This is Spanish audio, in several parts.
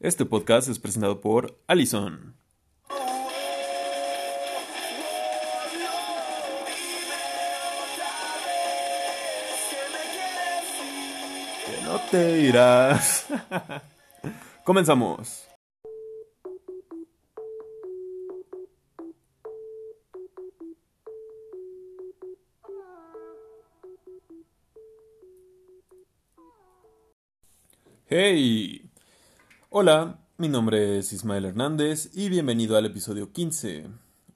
Este podcast es presentado por Allison. Que no te irás. Comenzamos. Hey, hola, mi nombre es Ismael Hernández y bienvenido al episodio 15.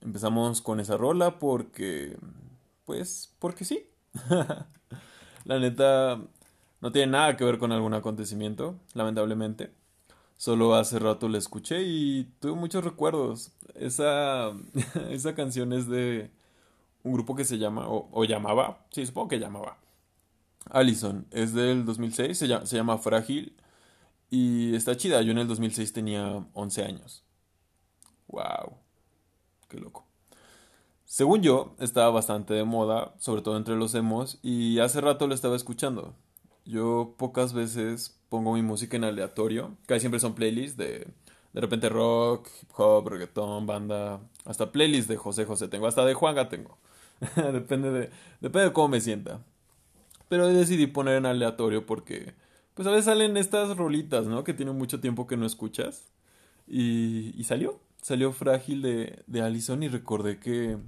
Empezamos con esa rola porque, pues, porque sí. La neta, no tiene nada que ver con algún acontecimiento, lamentablemente. Solo hace rato la escuché y tuve muchos recuerdos. Esa, esa canción es de un grupo que se llama, o, llamaba, sí, supongo que llamaba. Allison, es del 2006, se llama, se llama Frágil y está chida, yo en el 2006 tenía 11 años. Wow, qué loco. Según yo, estaba bastante de moda, sobre todo entre los emos, y hace rato lo estaba escuchando. Yo pocas veces pongo mi música en aleatorio, casi siempre son playlists de de repente rock, hip hop, reggaetón, banda, hasta playlists de José José tengo, hasta de Juanga tengo. depende de depende de cómo me sienta. Pero decidí poner en aleatorio porque pues a veces salen estas rolitas, ¿no? Que tienen mucho tiempo que no escuchas. Y, y salió, salió Frágil de, de Allison y recordé que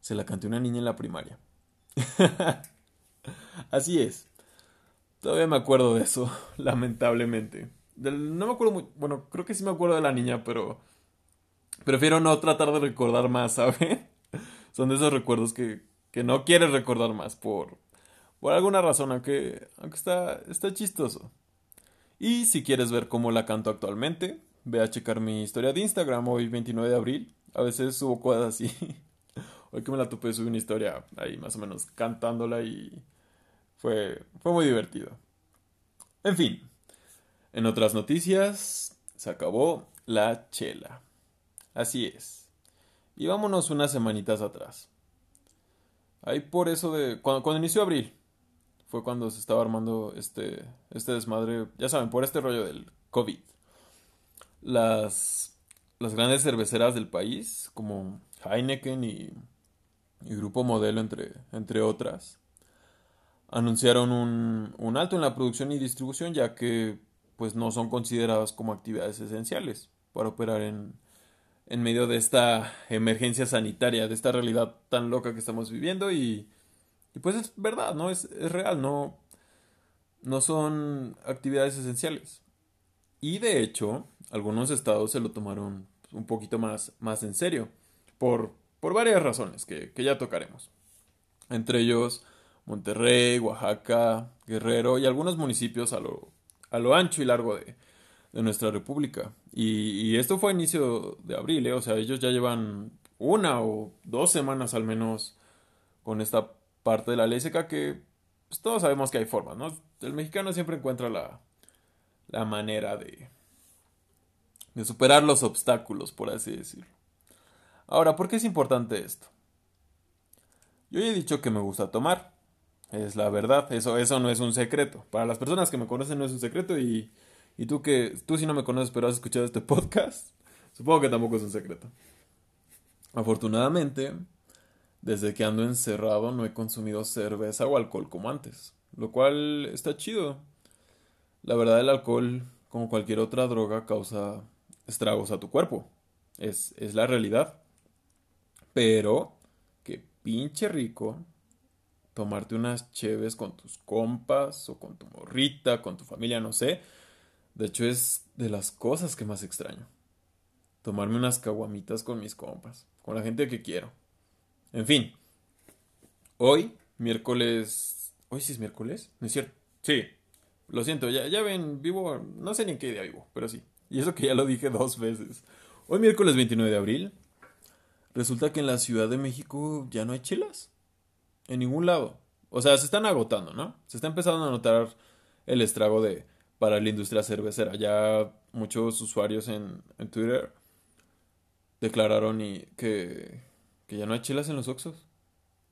se la canté una niña en la primaria. Así es. Todavía me acuerdo de eso, lamentablemente. no me acuerdo muy... Bueno, creo que sí me acuerdo de la niña, pero... Prefiero no tratar de recordar más, ¿sabes? Son de esos recuerdos que, que no quieres recordar más por, por alguna razón, aunque, aunque está, está chistoso. Y si quieres ver cómo la canto actualmente, ve a checar mi historia de Instagram hoy 29 de abril. A veces subo cosas así. hoy que me la topé subí una historia ahí más o menos cantándola y fue, fue muy divertido. En fin, en otras noticias, se acabó la chela. Así es. Y vámonos unas semanitas atrás. Ahí por eso de... Cuando, cuando inició abril, fue cuando se estaba armando este, este desmadre, ya saben, por este rollo del COVID. Las, las grandes cerveceras del país, como Heineken y, Grupo Modelo, entre, entre otras, anunciaron un, un alto en la producción y distribución, ya que pues no son consideradas como actividades esenciales para operar en, en medio de esta emergencia sanitaria, de esta realidad tan loca que estamos viviendo y y pues es verdad, ¿no? Es, es real, no, no son actividades esenciales. Y de hecho, algunos estados se lo tomaron un poquito más, más en serio, por, por varias razones que, que ya tocaremos. Entre ellos, Monterrey, Oaxaca, Guerrero y algunos municipios a lo, a lo ancho y largo de, de nuestra república. Y, y, esto fue a inicio de abril, ¿eh? o sea, ellos ya llevan una o dos semanas al menos con esta parte de la ley seca que pues, todos sabemos que hay formas, ¿no? El mexicano siempre encuentra la, la manera de, de superar los obstáculos, por así decirlo. Ahora, ¿por qué es importante esto? Yo ya he dicho que me gusta tomar. Es la verdad, eso, eso no es un secreto. Para las personas que me conocen no es un secreto y, y tú que tú si no me conoces pero has escuchado este podcast, supongo que tampoco es un secreto. Afortunadamente, desde que ando encerrado no he consumido cerveza o alcohol como antes, lo cual está chido. La verdad el alcohol, como cualquier otra droga, causa estragos a tu cuerpo. Es, es la realidad. Pero, qué pinche rico tomarte unas cheves con tus compas o con tu morrita, con tu familia, no sé. De hecho es de las cosas que más extraño. Tomarme unas caguamitas con mis compas, con la gente que quiero. En fin. Hoy, miércoles. ¿Hoy sí es miércoles? ¿No es cierto? Sí. Lo siento, ya, ya ven, vivo. No sé ni en qué día vivo, pero sí. Y eso que ya lo dije dos veces. Hoy, miércoles 29 de abril. Resulta que en la Ciudad de México ya no hay chelas. En ningún lado. O sea, se están agotando, ¿no? Se está empezando a notar el estrago de para la industria cervecera. Ya muchos usuarios en, en Twitter declararon y que que ya no hay chelas en los Oxos.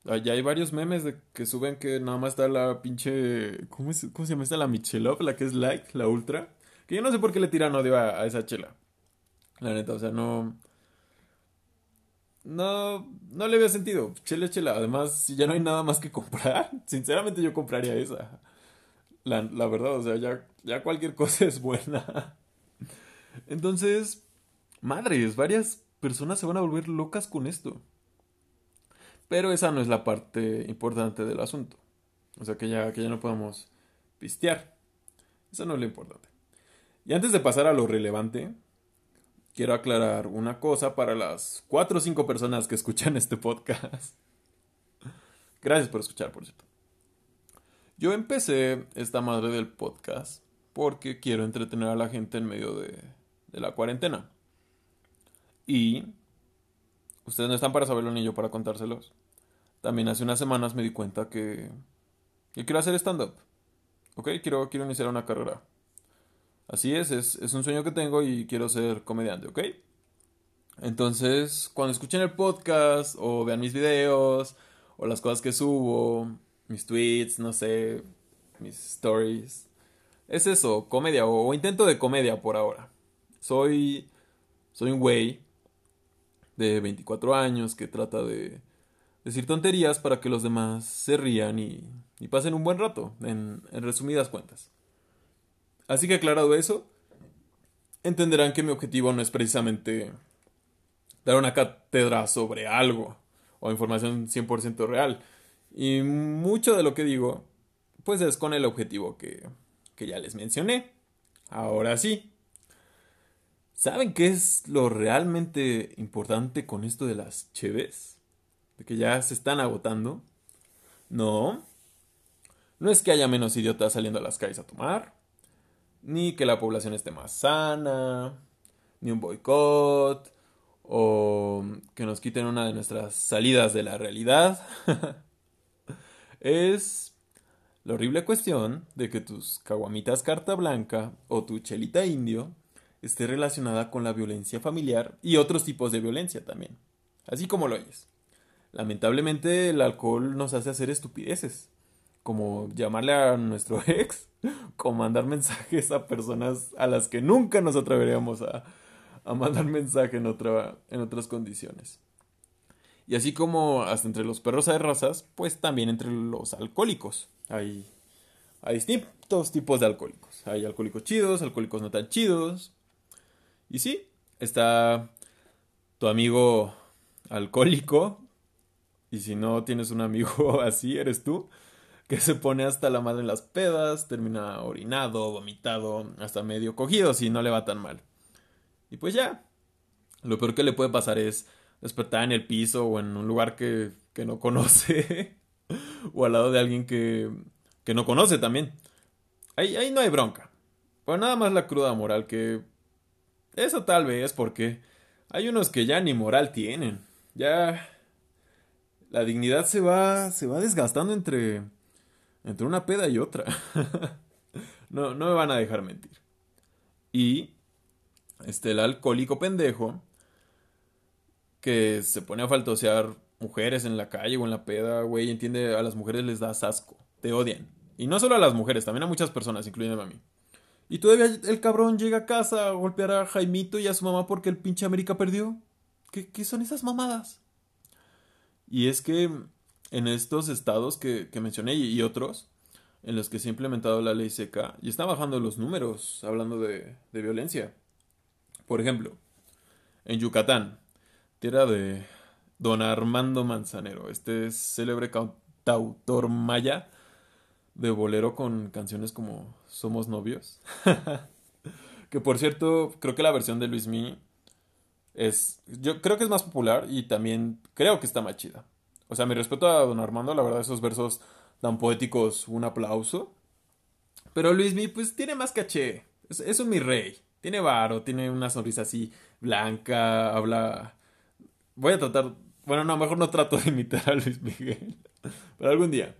Ya hay varios memes de que suben que nada más está la pinche. ¿Cómo, se llama esta? La Michelob, la que es light, la ultra. Que yo no sé por qué le tiran odio a, esa chela. La neta, o sea, no. No, no le veo sentido. Chela chela. Además, si ya no hay nada más que comprar, sinceramente yo compraría esa. La, la verdad, o sea, ya, ya cualquier cosa es buena. Entonces, madres, varias personas se van a volver locas con esto. Pero esa no es la parte importante del asunto. O sea, que ya, que ya no podemos pistear. Eso no es lo importante. Y antes de pasar a lo relevante, quiero aclarar una cosa para las cuatro o cinco personas que escuchan este podcast. Gracias por escuchar, por cierto. Yo empecé esta madre del podcast porque quiero entretener a la gente en medio de, de la cuarentena. Y ustedes no están para saberlo ni yo para contárselos. También hace unas semanas me di cuenta que, quiero hacer stand-up. Ok, quiero, quiero iniciar una carrera. Así es, es, es un sueño que tengo y quiero ser comediante, ¿ok? Entonces, cuando escuchen el podcast o vean mis videos o las cosas que subo, mis tweets, no sé, mis stories, es eso, comedia o, intento de comedia por ahora. Soy, soy un güey de 24 años que trata de decir tonterías para que los demás se rían y, pasen un buen rato, en, resumidas cuentas. Así que aclarado eso, entenderán que mi objetivo no es precisamente dar una cátedra sobre algo o información 100% real. Y mucho de lo que digo, pues es con el objetivo que, que ya les mencioné. Ahora sí. ¿Saben qué es lo realmente importante con esto de las cheves? Que ya se están agotando. No. No es que haya menos idiotas saliendo a las calles a tomar, ni que la población esté más sana, ni un boicot, o que nos quiten una de nuestras salidas de la realidad. es la horrible cuestión de que tus caguamitas carta blanca o tu chelita indio esté relacionada con la violencia familiar y otros tipos de violencia también. Así como lo oyes. Lamentablemente el alcohol nos hace hacer estupideces, como llamarle a nuestro ex, como mandar mensajes a personas a las que nunca nos atreveríamos a, a mandar mensaje en, otra, en otras condiciones. Y así como hasta entre los perros hay razas, pues también entre los alcohólicos. Hay, hay distintos tipos de alcohólicos. Hay alcohólicos chidos, alcohólicos no tan chidos. Y sí, está tu amigo alcohólico y si no tienes un amigo así, eres tú, que se pone hasta la madre en las pedas, termina orinado, vomitado, hasta medio cogido si no le va tan mal. Y pues ya, lo peor que le puede pasar es despertar en el piso o en un lugar que, que no conoce, o al lado de alguien que, que no conoce también. Ahí, ahí no hay bronca. Pero nada más la cruda moral que... Eso tal vez porque hay unos que ya ni moral tienen. Ya la dignidad se va, se va desgastando entre, entre una peda y otra. no, no me van a dejar mentir. Y este, el alcohólico pendejo que se pone a faltosear mujeres en la calle o en la peda, güey, entiende, a las mujeres les da asco, te odian. Y no solo a las mujeres, también a muchas personas, incluyendo a mí. Y todavía el cabrón llega a casa a golpear a Jaimito y a su mamá porque el pinche América perdió. ¿Qué, qué son esas mamadas? Y es que en estos estados que, mencioné y, otros, en los que se ha implementado la ley seca, y está bajando los números hablando de, violencia. Por ejemplo, en Yucatán, tierra de don Armando Manzanero, este célebre cantautor maya de bolero con canciones como Somos novios. que por cierto, creo que la versión de Luis Mí es, yo creo que es más popular y también creo que está más chida. O sea, mi respeto a don Armando, la verdad, esos versos tan poéticos, un aplauso. Pero Luismi, pues tiene más caché. Es, un mi rey. Tiene varo, tiene una sonrisa así blanca, habla. Voy a tratar. Bueno, no, mejor no trato de imitar a Luis Miguel. Pero algún día.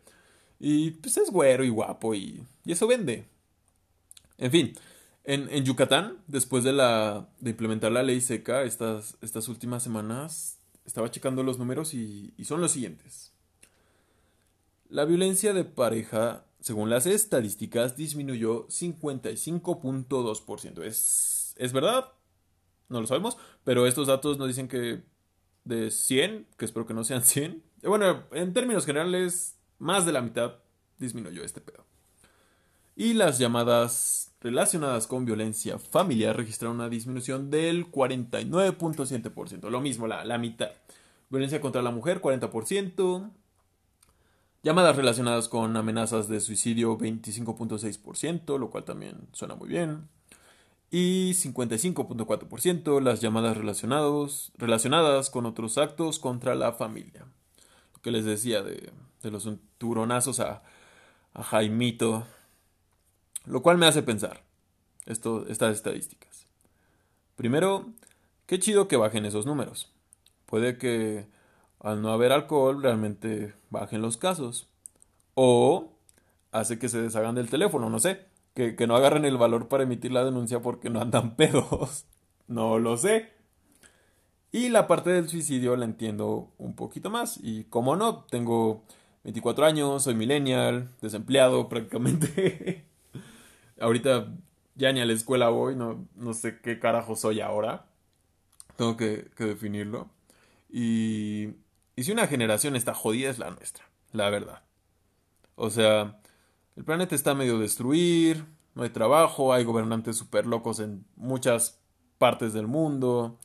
Y pues es güero y guapo y, y eso vende. En fin, en, Yucatán, después de, la, de implementar la ley seca, estas, estas últimas semanas, estaba checando los números y, y son los siguientes. La violencia de pareja según las estadísticas, disminuyó 55.2%. ¿Es, ¿Es verdad? No lo sabemos, pero estos datos nos dicen que de 100, que espero que no sean 100, bueno, en términos generales, más de la mitad disminuyó este pedo. Y las llamadas relacionadas con violencia familiar registraron una disminución del 49.7%. Lo mismo, la, la mitad. Violencia contra la mujer, 40%. Llamadas relacionadas con amenazas de suicidio, 25.6%, lo cual también suena muy bien. Y 55.4% las llamadas relacionados, relacionadas con otros actos contra la familia. Lo que les decía de, de los turonazos a, a Jaimito. Lo cual me hace pensar estas estadísticas. Primero, qué chido que bajen esos números. Puede que al no haber alcohol realmente bajen los casos. O hace que se deshagan del teléfono, no sé. Que, que no agarren el valor para emitir la denuncia porque no andan pedos. No lo sé. Y la parte del suicidio la entiendo un poquito más. Y como no, tengo 24 años, soy millennial, desempleado prácticamente. Ahorita ya ni a la escuela voy, no, no sé qué carajo soy ahora. Tengo que, que definirlo. Y, y si una generación está jodida es la nuestra, la verdad. O sea, el planeta está medio destruir, no hay trabajo, hay gobernantes súper locos en muchas partes del mundo,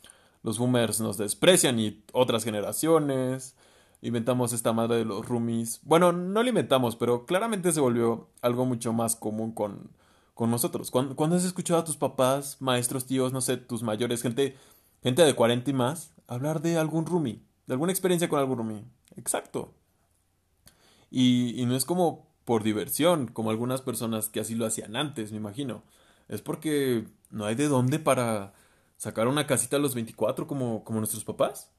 los boomers nos desprecian y otras generaciones, inventamos esta madre de los roomies. Bueno, no lo inventamos, pero claramente se volvió algo mucho más común con, con nosotros. Cuando has escuchado a tus papás, maestros, tíos, no sé, tus mayores, gente, gente de 40 y más, hablar de algún roomie? de alguna experiencia con algún roomie. Exacto. Y, y no es como por diversión, como algunas personas que así lo hacían antes, me imagino. Es porque no hay de dónde para sacar una casita a los 24 como, como nuestros papás.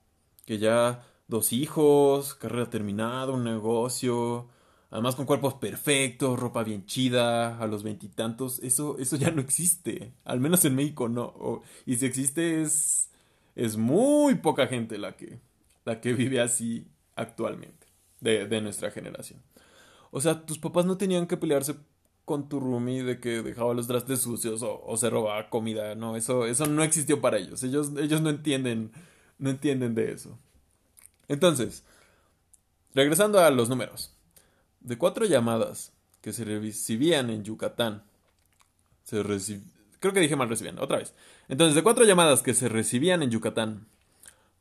Que ya dos hijos, carrera terminada, un negocio, además con cuerpos perfectos, ropa bien chida, a los veintitantos. Eso, eso ya no existe. Al menos en México no. y si existe es, es muy poca gente la que, la que vive así actualmente, de, nuestra generación. O sea, tus papás no tenían que pelearse con tu roomie de que dejaba los trastes sucios o, se robaba comida, no, eso, eso no existió para ellos. ellos, ellos no entienden, no entienden de eso. Entonces, regresando a los números, de cuatro llamadas que se recibían en Yucatán, creo que dije mal recibían, otra vez. Entonces, de cuatro llamadas que se recibían en Yucatán,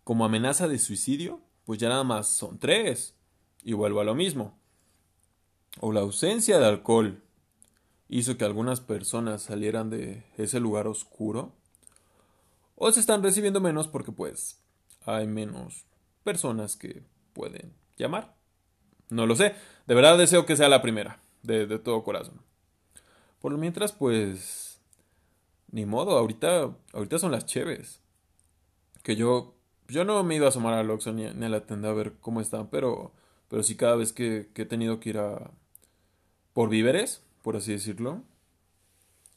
como amenaza de suicidio, pues ya nada más son tres. Y vuelvo a lo mismo. O la ausencia de alcohol hizo que algunas personas salieran de ese lugar oscuro. O se están recibiendo menos porque pues hay menos personas que pueden llamar. No lo sé. De verdad deseo que sea la primera. De, todo corazón. Por lo mientras, pues... Ni modo, ahorita, ahorita son las cheves. Que yo yo no me he ido a asomar al Oxxo ni, a la tienda a ver cómo están, pero, pero sí cada vez que, he tenido que ir a... por víveres, por así decirlo,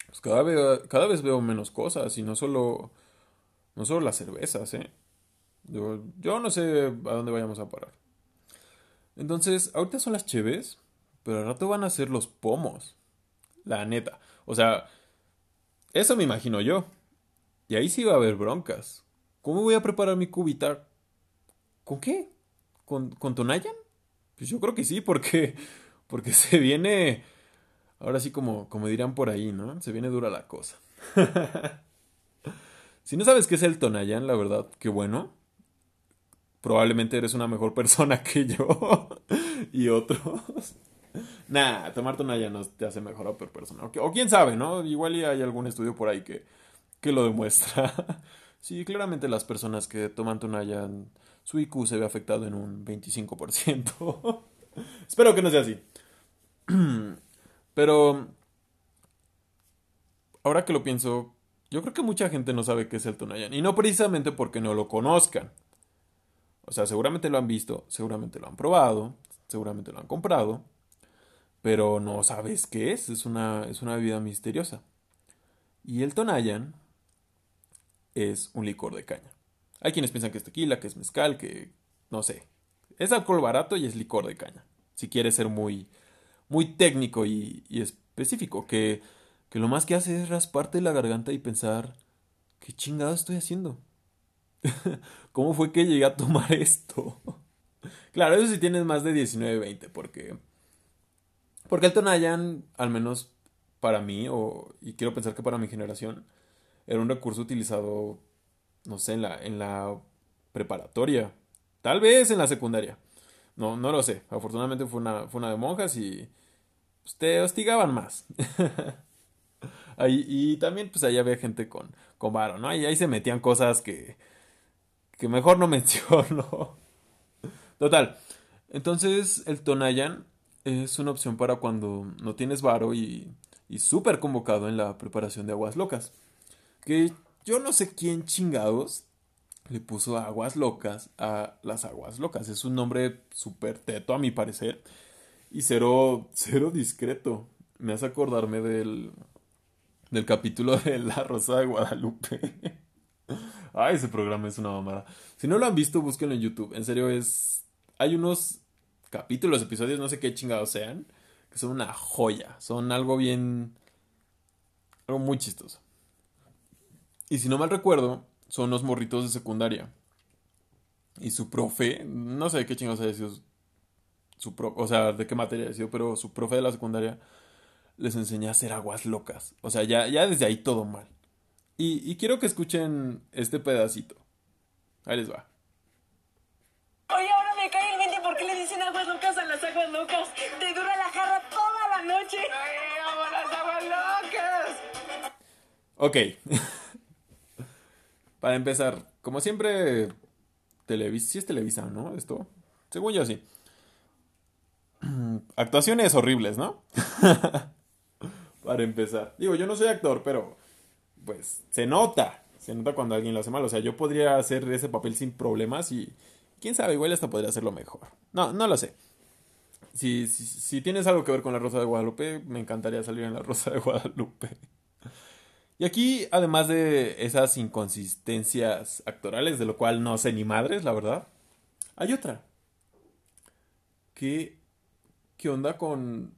pues cada vez, cada vez veo menos cosas y no solo, no solo las cervezas, ¿eh? Yo, yo no sé a dónde vayamos a parar. Entonces, ahorita son las cheves, pero al rato van a ser los pomos. La neta. O sea, eso me imagino yo. Y ahí sí va a haber broncas. ¿Cómo voy a preparar mi cubita? ¿Con qué? ¿Con, con Tonayan? Pues yo creo que sí, porque, porque se viene, ahora sí como, como dirán por ahí, ¿no? Se viene dura la cosa. si no sabes qué es el Tonayan, la verdad, qué bueno. Probablemente eres una mejor persona que yo y otros. Nah, tomar Tonayan no te hace mejor o peor persona. O, quién sabe, ¿no? Igual hay algún estudio por ahí que, que lo demuestra. Sí, claramente las personas que toman Tonayan, su IQ se ve afectado en un 25%. Espero que no sea así. Pero, ahora que lo pienso, yo creo que mucha gente no sabe qué es el Tonayan. Y no precisamente porque no lo conozcan. O sea, seguramente lo han visto, seguramente lo han probado, seguramente lo han comprado. Pero no sabes qué es. Es una, es una bebida misteriosa. Y el Tonayan es un licor de caña. Hay quienes piensan que es tequila, que es mezcal, que no sé. Es alcohol barato y es licor de caña. Si quieres ser muy muy técnico y, específico, que, que lo más que hace es rasparte la garganta y pensar, ¿qué chingado estoy haciendo? ¿Cómo fue que llegué a tomar esto? claro, eso si tienes más de 19, 20, porque... Porque el Tonayan, al menos para mí, o, y quiero pensar que para mi generación, era un recurso utilizado, no sé, en la, en la preparatoria. Tal vez en la secundaria. No, no lo sé. Afortunadamente fue una, fue una de monjas y pues, te hostigaban más. ahí, y también pues ahí había gente con, con varo, ¿no? Y ahí se metían cosas que, que mejor no menciono. Total. Entonces el Tonayan es una opción para cuando no tienes varo y, y súper convocado en la preparación de aguas locas. Que yo no sé quién chingados le puso aguas locas a las aguas locas. Es un nombre súper teto a mi parecer. Y cero, cero discreto. Me hace acordarme del, del capítulo de La Rosa de Guadalupe. Ay, ese programa es una mamada. Si no lo han visto, búsquenlo en YouTube. En serio, es. Hay unos capítulos, episodios, no sé qué chingados sean, que son una joya. Son algo bien. algo muy chistoso. Y si no mal recuerdo, son los morritos de secundaria. Y su profe, no sé qué chingados haya sido su profe, o sea, de qué materia ha sido, pero su profe de la secundaria les enseña a hacer aguas locas. O sea, ya, ya desde ahí todo mal. Y, y quiero que escuchen este pedacito. Ahí les va. Oye, ahora me cae el 20 por qué le dicen aguas locas a las aguas locas. Te dura la jarra toda la noche. ¡Ay, amo las aguas locas! Ok. Para empezar, como siempre, Televisa, sí es Televisa, ¿no? Esto, según yo sí. Actuaciones horribles, ¿no? Para empezar. Digo, yo no soy actor, pero pues se nota, se nota cuando alguien lo hace mal. O sea, yo podría hacer ese papel sin problemas y quién sabe, igual hasta podría hacerlo mejor. No, no lo sé. Si, si, tienes algo que ver con la Rosa de Guadalupe, me encantaría salir en la Rosa de Guadalupe. Y aquí, además de esas inconsistencias actorales, de lo cual no sé ni madres, la verdad, hay otra. ¿Qué, qué onda con,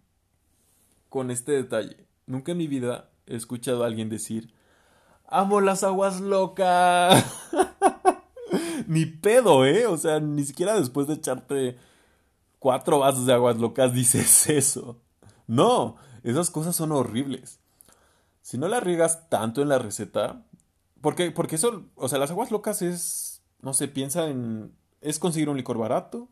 con este detalle? Nunca en mi vida he escuchado a alguien decir, amo las aguas locas. ni pedo, ¿eh? O sea, ni siquiera después de echarte cuatro vasos de aguas locas dices eso. No, esas cosas son horribles si no la riegas tanto en la receta, porque, porque eso, o sea, las aguas locas es, no sé, piensa en, es conseguir un licor barato,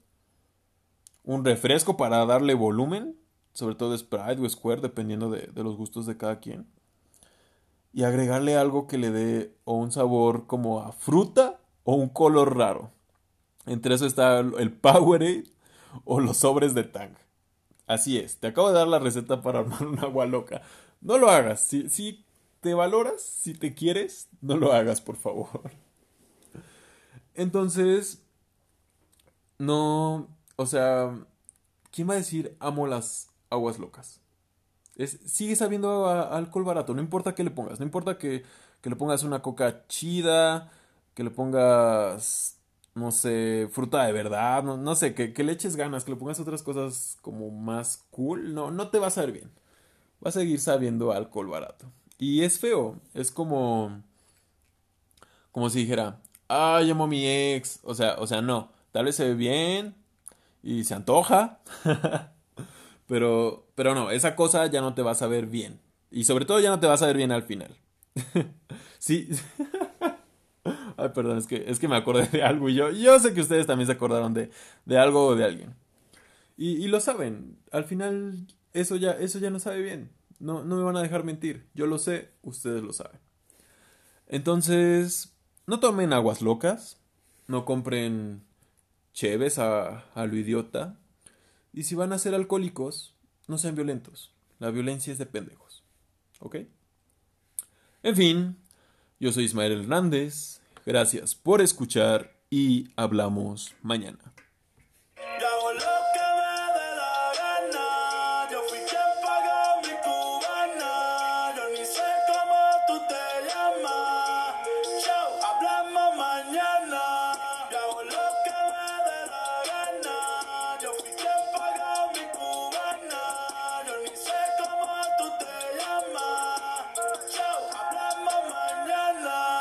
un refresco para darle volumen, sobre todo Sprite o Square, dependiendo de, de los gustos de cada quien, y agregarle algo que le dé o un sabor como a fruta o un color raro. Entre eso está el Powerade o los sobres de Tang. Así es, te acabo de dar la receta para armar un agua loca. No lo hagas. Si, si te valoras, si te quieres, no lo hagas, por favor. Entonces, no, o sea, ¿quién va a decir amo las aguas locas? Es, sigue sabiendo alcohol barato, no importa qué le pongas, no importa que, que le pongas una coca chida, que le pongas, no sé, fruta de verdad, no, no sé, que, que, le eches ganas, que le pongas otras cosas como más cool, no, no te va a saber bien va a seguir sabiendo alcohol barato. Y es feo, es como como si dijera, "Ah, llamo a mi ex." O sea, o sea, no, tal vez se ve bien y se antoja. pero pero no, esa cosa ya no te va a saber bien y sobre todo ya no te va a saber bien al final. sí. Ay, perdón, es que, es que me acordé de algo y yo, yo sé que ustedes también se acordaron de, de algo o de alguien. Y, y, lo saben, al final eso ya, eso ya no sabe bien. No, no me van a dejar mentir. Yo lo sé, ustedes lo saben. Entonces, no tomen aguas locas. No compren cheves a, a lo idiota. Y si van a ser alcohólicos, no sean violentos. La violencia es de pendejos. ¿Ok? En fin, yo soy Ismael Hernández. Gracias por escuchar y hablamos mañana.